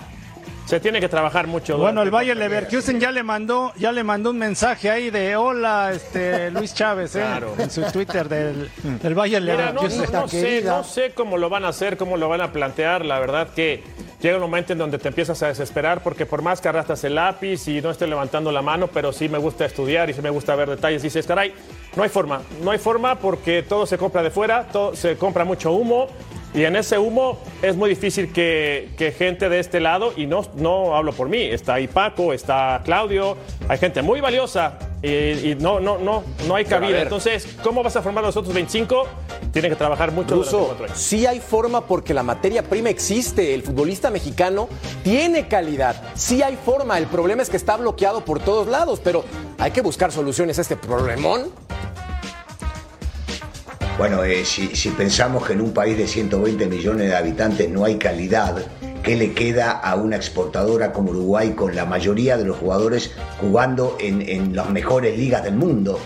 Se tiene que trabajar mucho. Bueno, el durante Bayer la carrera. Leverkusen ya le mandó, ya le mandó un mensaje ahí de hola, este Luis Chávez, ¿eh? Claro. en su Twitter del, del Bayer Mira, no, Leverkusen. no- no sé, no sé cómo lo van a hacer, cómo lo van a plantear. La verdad que llega un momento en donde te empiezas a desesperar porque por más que arrastras el lápiz y no estés levantando la mano, pero sí me gusta estudiar y sí me gusta ver detalles, dices, caray, no hay forma. No hay forma porque todo se compra de fuera, todo, se compra mucho humo. Y en ese humo es muy difícil que, que gente de este lado, y no, no hablo por mí, está ahí Paco, está Claudio, hay gente muy valiosa y, y no, no, no, no hay a cabida. Entonces, ¿cómo vas a formar los otros 25? Tienen que trabajar mucho años. sí hay forma porque la materia prima existe. El futbolista mexicano tiene calidad. Sí hay forma. El problema es que está bloqueado por todos lados, pero hay que buscar soluciones a este problemón. Bueno, eh, si, si pensamos que en un país de 120 millones de habitantes no hay calidad, ¿qué le queda a una exportadora como Uruguay con la mayoría de los jugadores jugando en, en las mejores ligas del mundo?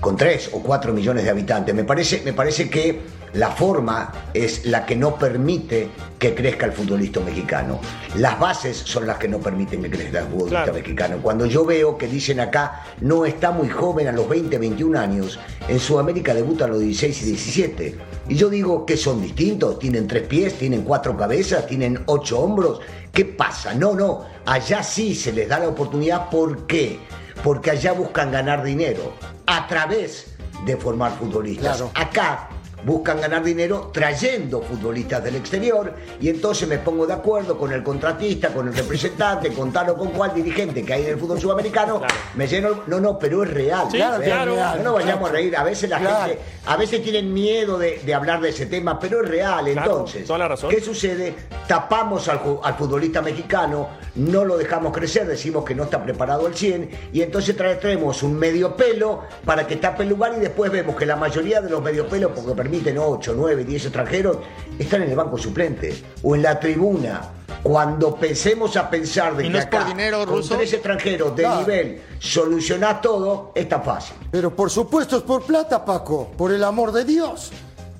Con 3 o 4 millones de habitantes. Me parece, me parece que la forma es la que no permite que crezca el futbolista mexicano. Las bases son las que no permiten que crezca el futbolista Claro. mexicano. Cuando yo veo que dicen acá, no está muy joven a los 20, 21 años, en Sudamérica debutan los 16 y 17. Y yo digo que son distintos, tienen tres pies, tienen cuatro cabezas, tienen ocho hombros. ¿Qué pasa? No, no, allá sí se les da la oportunidad. ¿Por qué? Porque allá buscan ganar dinero a través de formar futbolistas. Claro. Acá buscan ganar dinero trayendo futbolistas del exterior y entonces me pongo de acuerdo con el contratista, con el representante, con tal o con cual dirigente que hay en el fútbol sudamericano, Claro. me lleno, no, no, pero es real. Sí, ¿eh? claro. No nos vayamos a reír, a veces la Claro. gente, a veces tienen miedo de, de hablar de ese tema, pero es real. Claro, Entonces, toda la razón. ¿qué sucede? Tapamos al, futbolista mexicano, no lo dejamos crecer, decimos que no está preparado al 100 y entonces trae- traemos un medio pelo para que tape el lugar y después vemos que la mayoría de los medio pelos, porque permiten 8, 9, 10 extranjeros, están en el banco suplente o en la tribuna. Cuando pensemos a pensar de Y que no es por acá, dinero, con Ruso. tres extranjeros de nivel, solucionás todo, es tan fácil. Pero por supuesto es por plata, Paco. Por el amor de Dios.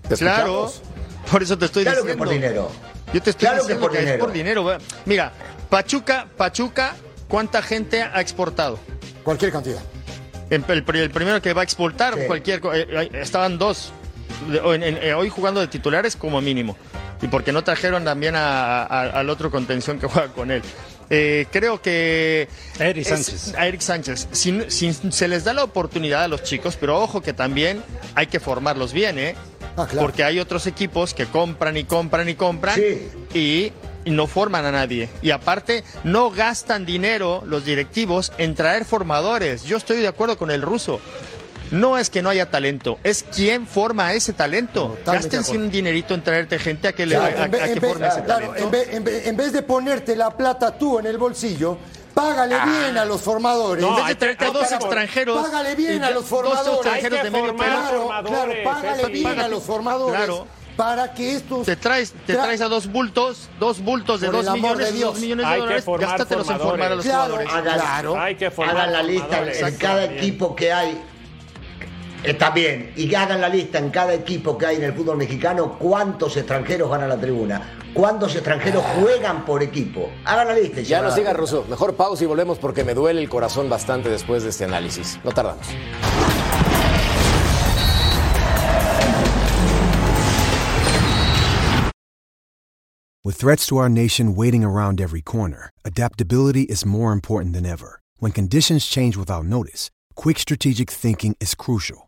¿Te Claro, escuchamos? por eso te estoy Claro que diciendo. por dinero. Yo te estoy Claro que diciendo por que, es dinero. por dinero. Mira, Pachuca, Pachuca, ¿cuánta gente ha exportado? Cualquier cantidad. El, el- el primero que va a exportar, Sí. cualquier eh, eh, estaban dos en- en- eh, hoy jugando de titulares como mínimo. Y porque no trajeron también a- a- al otro contención que juega con él. Eh, creo que Eric es- Sánchez. a Eric Sánchez. Si, si se les da la oportunidad a los chicos, pero ojo que también hay que formarlos bien, ¿eh? Ah, claro. porque hay otros equipos que compran y compran y compran Sí. y, y no forman a nadie. Y aparte, no gastan dinero los directivos en traer formadores. Yo estoy de acuerdo con el ruso. No es que no haya talento, es quién forma ese talento. Gástense un dinerito en traerte gente a que, le, Claro, a- en, vez, a en que vez- forme ese claro, talento. en vez- en vez- en vez de ponerte la plata tú en el bolsillo, págale bien a los formadores. En No, vez hay de traerte a dos extranjeros. Págale bien y a los dos formadores. extranjeros Hay de que medio formar pelo. Claro, claro, págale bien a los formadores Claro. para que estos Te traes, te Tra- traes a dos bultos, dos bultos de dos millones, de dos millones de Hay dólares, gástatelos en formar a los Claro. jugadores. Hagan, Claro. Hay que formar hagan la lista en cada equipo que hay. Está bien, y que hagan la lista en cada equipo que hay en el fútbol mexicano, cuántos extranjeros van a la tribuna, cuántos extranjeros juegan por equipo. Hagan la lista. Ya van a no dar siga, cuenta. Russo. Mejor pausa y volvemos porque me duele el corazón bastante después de este análisis. No tardamos. With threats to our nation waiting around every corner, adaptability is more important than ever. When conditions change without notice, quick strategic thinking is crucial.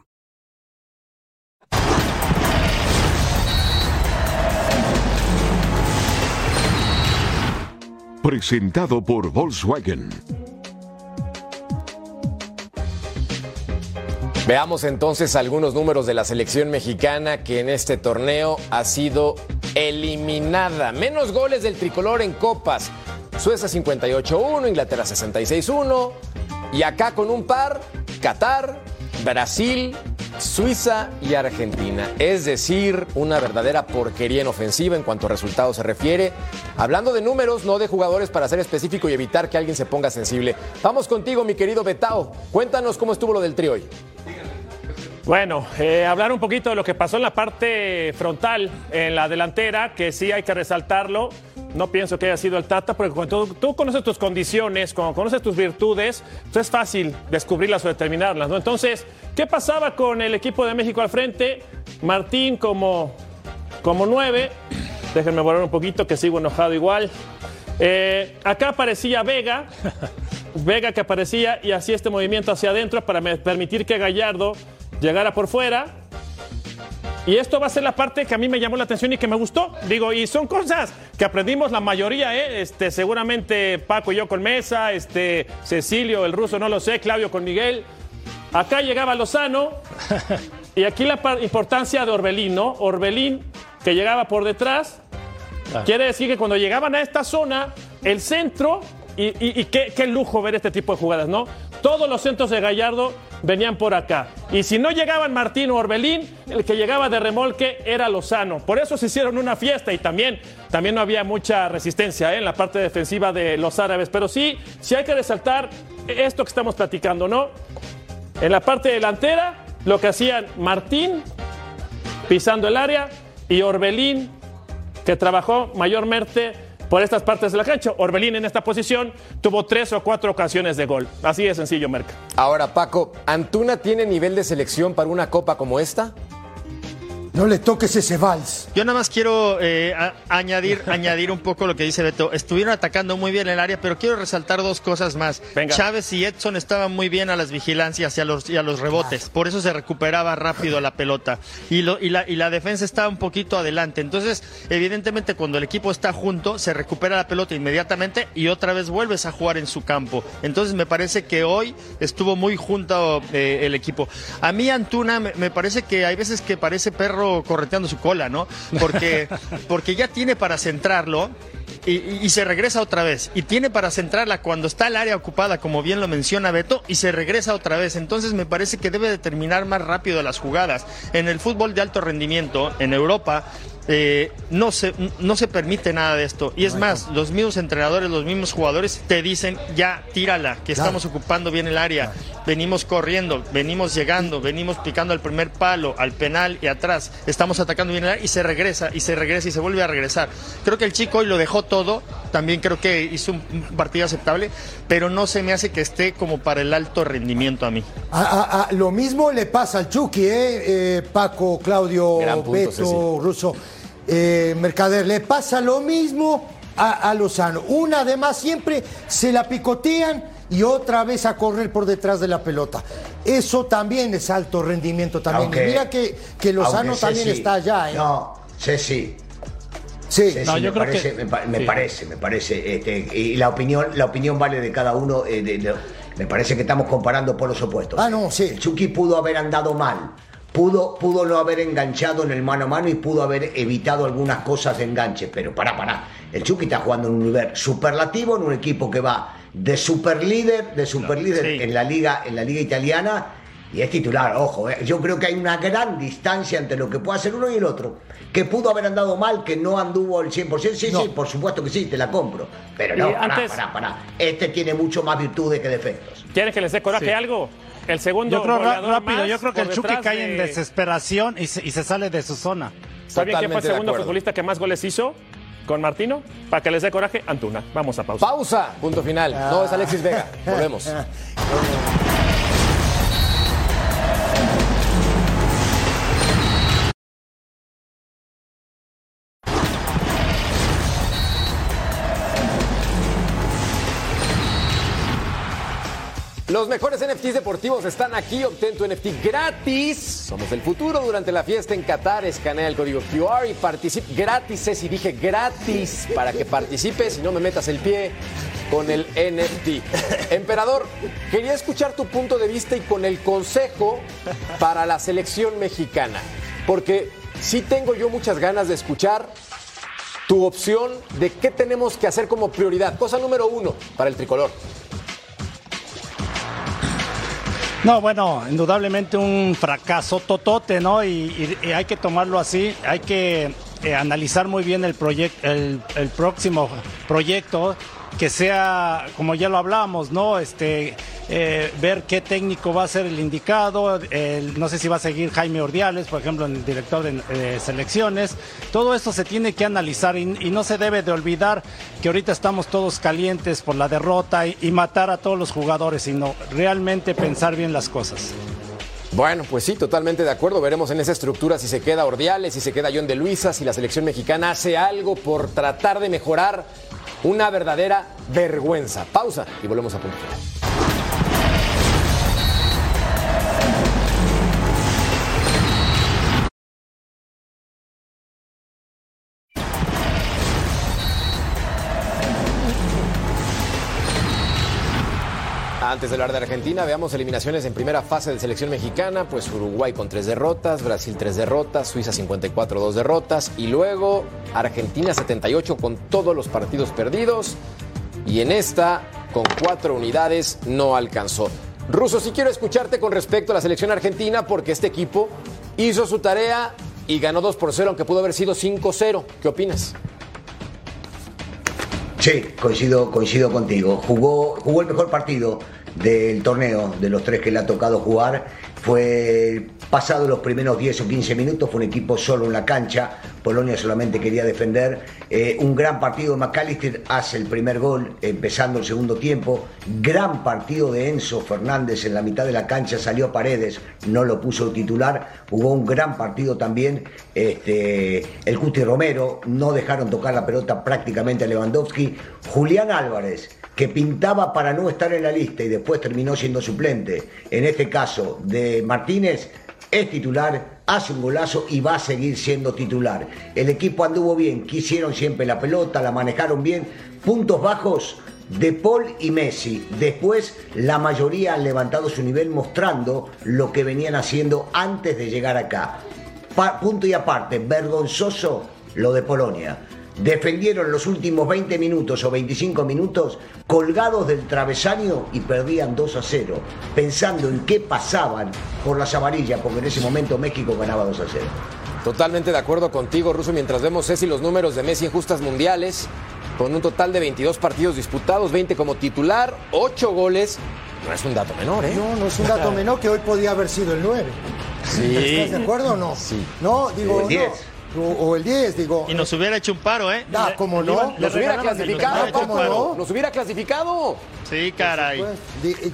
Presentado por Volkswagen. Veamos entonces algunos números de la selección mexicana que en este torneo ha sido eliminada. Menos goles del tricolor en copas. Suecia 58-1, Inglaterra 66-1. Y acá con un par, Qatar, Brasil, Suiza y Argentina. Es decir, una verdadera porquería en ofensiva en cuanto a resultados se refiere. Hablando de números, no de jugadores para ser específico y evitar que alguien se ponga sensible. Vamos contigo, mi querido Betao. Cuéntanos cómo estuvo lo del trío hoy. Bueno, eh, hablar un poquito de lo que pasó en la parte frontal, en la delantera, que sí hay que resaltarlo. No pienso que haya sido el Tata, porque cuando tú, tú conoces tus condiciones, cuando conoces tus virtudes, pues es fácil descubrirlas o determinarlas, ¿no? Entonces, ¿qué pasaba con el equipo de México al frente? Martín como, como nueve. Déjenme borrar un poquito, que sigo enojado igual. Eh, acá aparecía Vega, Vega que aparecía y hacía este movimiento hacia adentro para permitir que Gallardo llegara por fuera. Y esto va a ser la parte que a mí me llamó la atención y que me gustó. Digo, y son cosas que aprendimos la mayoría, ¿eh? Este, seguramente Paco y yo con Mesa, este, Cecilio, el ruso, no lo sé, Claudio con Miguel. Acá llegaba Lozano. Y aquí la importancia de Orbelín, ¿no? Orbelín que llegaba por detrás. Quiere decir que cuando llegaban a esta zona, el centro, y, y- y qué, qué lujo ver este tipo de jugadas, ¿no? Todos los centros de Gallardo venían por acá. Y si no llegaban Martín o Orbelín, el que llegaba de remolque era Lozano. Por eso se hicieron una fiesta y también, también no había mucha resistencia ¿eh? en la parte defensiva de los árabes. Pero sí, sí hay que resaltar esto que estamos platicando, ¿no? En la parte delantera, lo que hacían Martín pisando el área y Orbelín que trabajó mayormente por estas partes de la cancha. Orbelín en esta posición tuvo tres o cuatro ocasiones de gol. Así de sencillo, Merca. Ahora, Paco, ¿Antuna tiene nivel de selección para una copa como esta? No le toques ese vals. Yo nada más quiero eh, a- añadir, añadir un poco lo que dice Beto. Estuvieron atacando muy bien el área, pero quiero resaltar dos cosas más. Venga. Chávez y Edson estaban muy bien a las vigilancias y a los, y a los rebotes. Por eso se recuperaba rápido la pelota. Y, lo, y, la, y la defensa estaba un poquito adelante. Entonces, evidentemente, cuando el equipo está junto, se recupera la pelota inmediatamente y otra vez vuelves a jugar en su campo. Entonces, me parece que hoy estuvo muy junto eh, el equipo. A mí, Antuna, me, me parece que hay veces que parece perro correteando su cola, ¿no? Porque, porque ya tiene para centrarlo. Y, y- y se regresa otra vez. Y tiene para centrarla cuando está el área ocupada, como bien lo menciona Beto, y se regresa otra vez. Entonces me parece que debe de terminar más rápido las jugadas. En el fútbol de alto rendimiento, en Europa, eh, no, se, no se permite nada de esto. Y es más, los mismos entrenadores, los mismos jugadores te dicen, ya, tírala, que Claro. estamos ocupando bien el área. Venimos corriendo, venimos llegando, venimos picando al primer palo, al penal y atrás. Estamos atacando bien el área y se regresa, y se regresa y se vuelve a regresar. Creo que el chico hoy lo dejó jugó todo, también creo que hizo un un partido aceptable, pero no se me hace que esté como para el alto rendimiento a mí. A- a- a- lo mismo le pasa al Chucky, ¿eh? Eh, Paco, Claudio, punto, Beto, Ceci. Russo, eh, Mercader. Le pasa lo mismo a, a Lozano. Una además siempre se la picotean y otra vez a correr por detrás de la pelota. Eso también es alto rendimiento también. Aunque- y mira que, que Lozano aunque también Ceci- está allá, ¿eh? No, Ceci, sí. No, yo me, creo parece, que- me, pa- me sí. parece, me parece, este, y la opinión, la opinión vale de cada uno. eh, de- de- me parece que estamos comparando por los opuestos. Ah, no, sí. El Chucky pudo haber andado mal, pudo, pudo no haber enganchado en el mano a mano y pudo haber evitado algunas cosas de enganche, pero pará, pará. El Chucky está jugando en un nivel superlativo, en un equipo que va de superlíder, de superlíder Sí. en la liga, en la liga italiana. Y es titular, ojo, eh. yo creo que hay una gran distancia entre lo que puede hacer uno y el otro. Que pudo haber andado mal, que no anduvo al 100%, sí, No. sí, por supuesto que sí, te la compro. Pero no, pará, antes- pará, pará. Este tiene mucho más virtudes que defectos. ¿Quieren que les dé coraje Sí. algo? El segundo Yo creo rápido, yo creo que el Chucky cae en de- desesperación y se, y se sale de su zona. ¿Saben quién fue el segundo futbolista que más goles hizo con Martino? Para que les dé coraje, Antuna. Vamos a pausa. Pausa, punto final. No es Alexis Vega. Volvemos. Los mejores NFTs deportivos están aquí. Obtén tu NFT gratis. Somos el futuro durante la fiesta en Qatar. Escanea el código QR y participe gratis. Es y dije gratis para que participes y no me metas el pie con el NFT. Emperador, quería escuchar tu punto de vista y con el consejo para la selección mexicana. Porque sí tengo yo muchas ganas de escuchar tu opción de qué tenemos que hacer como prioridad. Cosa número uno para el tricolor. No, bueno, indudablemente un fracaso totote, ¿no? Y, hay que tomarlo así, hay que eh, analizar muy bien el, el, el próximo proyecto, que sea, como ya lo hablamos, ¿no? Este, eh, ver qué técnico va a ser el indicado, no sé si va a seguir Jaime Ordiales, por ejemplo, el director de eh, selecciones. Todo esto se tiene que analizar y, y no se debe de olvidar que ahorita estamos todos calientes por la derrota y, y matar a todos los jugadores, sino realmente pensar bien las cosas. Bueno, pues sí, totalmente de acuerdo. Veremos en esa estructura si se queda Ordiales, si se queda John de Luisa, si la selección mexicana hace algo por tratar de mejorar una verdadera vergüenza. Pausa y volvemos a punto. Antes de hablar de Argentina, veamos eliminaciones en primera fase de selección mexicana, pues Uruguay con tres derrotas, Brasil tres derrotas, Suiza 54, dos derrotas, y luego Argentina 78 con todos los partidos perdidos, y en esta, con cuatro unidades, no alcanzó. Ruso, sí quiero escucharte con respecto a la selección argentina, porque este equipo hizo su tarea y ganó 2 por 0, aunque pudo haber sido 5-0. ¿Qué opinas? Sí, coincido, coincido contigo. Jugó, jugó el mejor partido del torneo, de los tres que le ha tocado jugar. Fue pasado los primeros 10 o 15 minutos, fue un equipo solo en la cancha. Polonia solamente quería defender. Eh, un gran partido de McAllister hace el primer gol, empezando el segundo tiempo. Gran partido de Enzo Fernández en la mitad de la cancha, salió Paredes, no lo puso titular. Jugó un gran partido también este, el Cuti Romero, no dejaron tocar la pelota prácticamente a Lewandowski. Julián Álvarez, que pintaba para no estar en la lista y después terminó siendo suplente, en este caso de Martínez, es titular, hace un golazo y va a seguir siendo titular. El equipo anduvo bien, quisieron siempre la pelota, la manejaron bien. Puntos bajos de Paul y Messi. Después la mayoría han levantado su nivel mostrando lo que venían haciendo antes de llegar acá. Punto y aparte, vergonzoso lo de Polonia. Defendieron los últimos 20 minutos o 25 minutos colgados del travesaño y perdían 2 a 0, pensando en qué pasaban por las amarillas, porque en ese momento México ganaba 2 a 0. Totalmente de acuerdo contigo, Ruso, mientras vemos, Ceci, los números de Messi en justas mundiales, con un total de 22 partidos disputados, 20 como titular, 8 goles. No es un dato menor, ¿eh? No, no es un dato menor que hoy podía haber sido el 9. Sí. ¿Estás de acuerdo o no? Sí. No, digo, El 10. no. O, o el 10, digo. Y nos hubiera hecho un paro, ¿eh? Ah, ¿cómo no? Nos hubiera regalaron el clasificado, ¿cómo no? Nos hubiera clasificado. Sí, caray.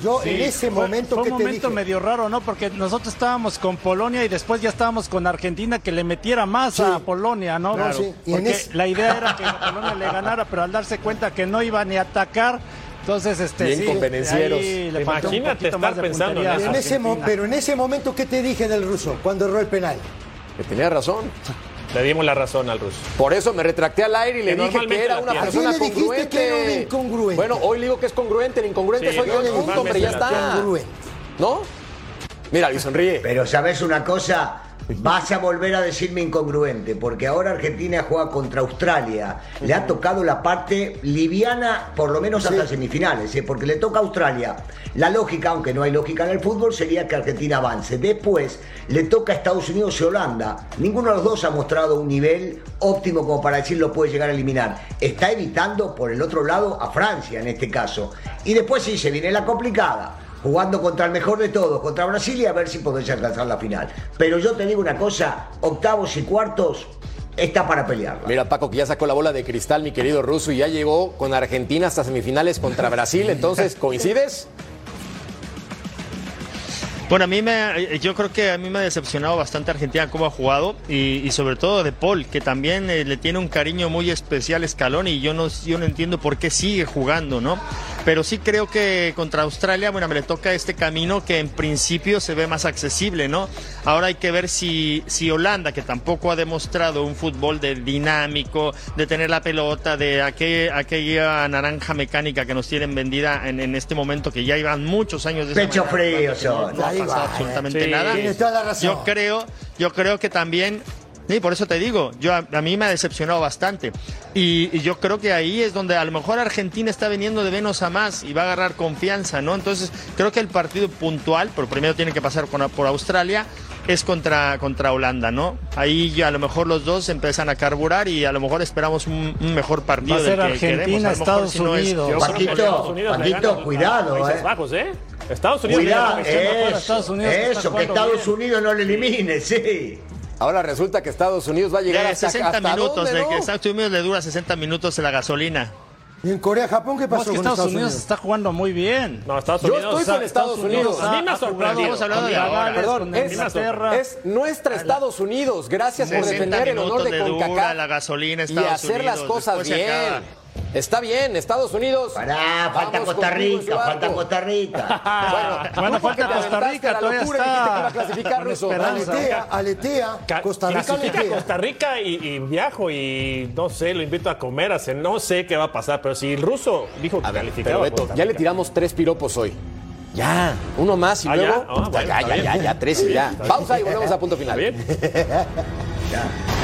Yo en ese Fue- momento fue que un te momento dije. medio raro, ¿no? Porque nosotros estábamos con Polonia y después ya estábamos con Argentina que le metiera más a Polonia, ¿no? Claro. sí. Y en Porque ese- la idea era que Polonia le ganara, pero al darse cuenta que no iba ni a atacar, entonces este Bien sí, convenencieros. Imagínate estar pensando en ese pero en ese momento, ¿qué te dije del ruso cuando erró el penal? Que tenía razón. Le dimos la razón al ruso. Por eso me retracté al aire y le Que dije que era una persona le dijiste congruente. que era un incongruente. Bueno, hoy le digo que es congruente. El incongruente Sí, soy yo. Punto, hombre, ya está. Congruente. ¿No? Mira, Luis sonríe. Pero sabes una cosa, vas a volver a decirme incongruente, porque ahora Argentina juega contra Australia. Le ha tocado la parte liviana, por lo menos hasta semifinales, ¿eh? porque le toca a Australia. La lógica, aunque no hay lógica en el fútbol, sería que Argentina avance. Después le toca a Estados Unidos y Holanda. Ninguno de los dos ha mostrado un nivel óptimo como para decir lo puede llegar a eliminar. Está evitando por el otro lado a Francia en este caso. Y después sí, se viene la complicada jugando contra el mejor de todos, contra Brasil y a ver si podés alcanzar la final. Pero yo te digo una cosa, octavos y cuartos está para pelearla. Mira, Paco, que ya sacó la bola de cristal, mi querido ruso, y ya llegó con Argentina hasta semifinales contra Brasil. Entonces, ¿coincides? Bueno, a mí me, yo creo que a mí me ha decepcionado bastante Argentina cómo ha jugado y, y sobre todo de Paul, que también eh, le tiene un cariño muy especial a Scaloni y yo no, yo no entiendo por qué sigue jugando, ¿no? Pero sí creo que contra Australia, bueno, me le toca este camino que en principio se ve más accesible, ¿no? Ahora hay que ver si, si Holanda, que tampoco ha demostrado un fútbol de dinámico, de tener la pelota, de aquel- aquella naranja mecánica que nos tienen vendida en, en este momento, que ya llevan muchos años de Pecho manera frío no- no ha pasado absolutamente Sí. nada. Tienes toda la razón. Yo creo, yo creo que también, y por eso te digo, yo a, a mí me ha decepcionado bastante. Y, y yo creo que ahí es donde a lo mejor Argentina está viniendo de menos a más y va a agarrar confianza, ¿no? Entonces, creo que el partido puntual, pero primero tiene que pasar con- por Australia, es contra, contra Holanda, ¿no? Ahí ya a lo mejor los dos empiezan a carburar y a lo mejor esperamos un, un mejor partido. Va a ser del que Argentina, queremos. A lo mejor Estados si no es- Unidos. Paquito, Estados Unidos Paquito, a cuidado, eh. Bajos, ¿eh? Estados Unidos Cuidado, a eso, Estados Unidos eso, que Estados bien. Unidos no le elimine, sí. Ahora resulta que Estados Unidos va a llegar Ya, hasta, 60 hasta minutos, dónde, de ¿no? que Estados Unidos le dura 60 minutos la gasolina. ¿Y en Corea, Japón qué No, pasó es que Estados, Estados Unidos Unidos? está jugando muy bien. No, Estados Yo Unidos. estoy con Estados Unidos. A mí me ha sorprendido. Estamos hablando de ahora. Gales, Perdón, es- Inglaterra. Es nuestra Estados Unidos. Gracias por 60 defender el honor de dura CONCACAF la gasolina y Estados hacer las Unidos, cosas después se bien. Está bien, Estados Unidos. Pará, falta Costa Rica, falta. Costa Rica. Bueno, falta Costa Rica, la todavía dijiste que iba a está clasificar. Aletea, aletea, Ca- Costa Rica aletea. Costa Rica y, y viajo y no sé, lo invito a comer, a cenar, no sé qué va a pasar, pero si el ruso dijo que A ver, calificaba pero Beto, Costa ya le tiramos tres piropos hoy. Ya, uno más y Ah, luego. ya. Ah, bueno, ya, está ya, ya, ya, tres y ya. Pausa y volvemos a punto final. ¿Está bien?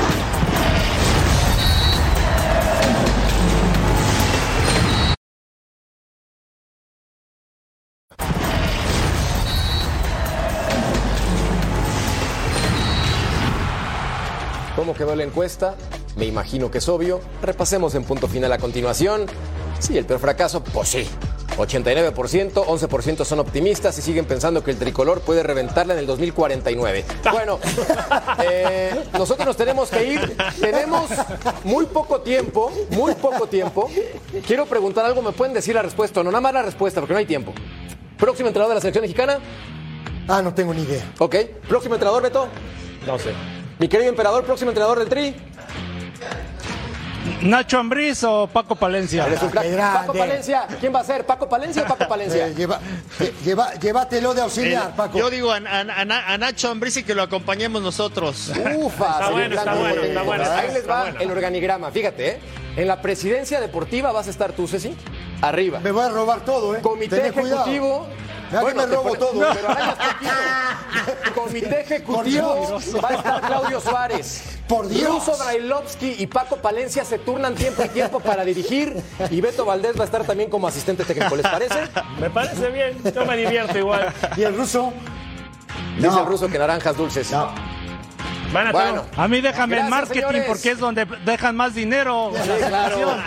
¿Cómo quedó la encuesta? Me imagino que es obvio. Repasemos en punto final a continuación. Sí, el peor fracaso, pues sí. 89%, 11% son optimistas y siguen pensando que el tricolor puede reventarla en el 2049. Bueno, eh, nosotros nos tenemos que ir. Tenemos muy poco tiempo, muy poco tiempo. Quiero preguntar algo, ¿me pueden decir la respuesta? No, nada más la respuesta, porque no hay tiempo. ¿Próximo entrenador de la selección mexicana? Ah, no tengo ni idea. Ok. ¿Próximo entrenador, Beto? No sé. Mi querido emperador, próximo entrenador del Tri. Nacho Ambriz o Paco Palencia. Grande. Paco Palencia. ¿Quién va a ser? ¿Paco Palencia o Paco Palencia? Eh, lleva- lle- lleva- llévatelo de auxiliar, El- Paco. Yo digo a, a- a- a Nacho Ambriz que lo acompañemos nosotros. Ufa, Está bueno, está bueno, técnico. está bueno, Ahí les va bueno. el organigrama. Fíjate, ¿eh? En la presidencia deportiva vas a estar tú, Ceci. Arriba. Me voy a robar todo, ¿eh? Comité Tené cuidado. Mira que me robo pone- todo. Pero arañas poquito. Comité ejecutivo va a estar Claudio Suárez. Por Dios. Ruso Brailovsky y Paco Palencia se turnan tiempo y tiempo para dirigir. Y Beto Valdés va a estar también como asistente técnico. ¿Les parece? Me parece bien, yo me divierto igual. ¿Y el ruso? Dice No. el ruso que naranjas dulces. No. Bueno. A mí déjame el marketing señores. porque es donde dejan más dinero. Sí, claro.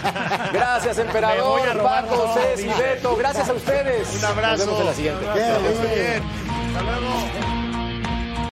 Gracias, Me voy emperador, a Paco, dice. Beto. Gracias a ustedes. Un abrazo. Nos vemos en la siguiente. Bien. bien. Hasta luego.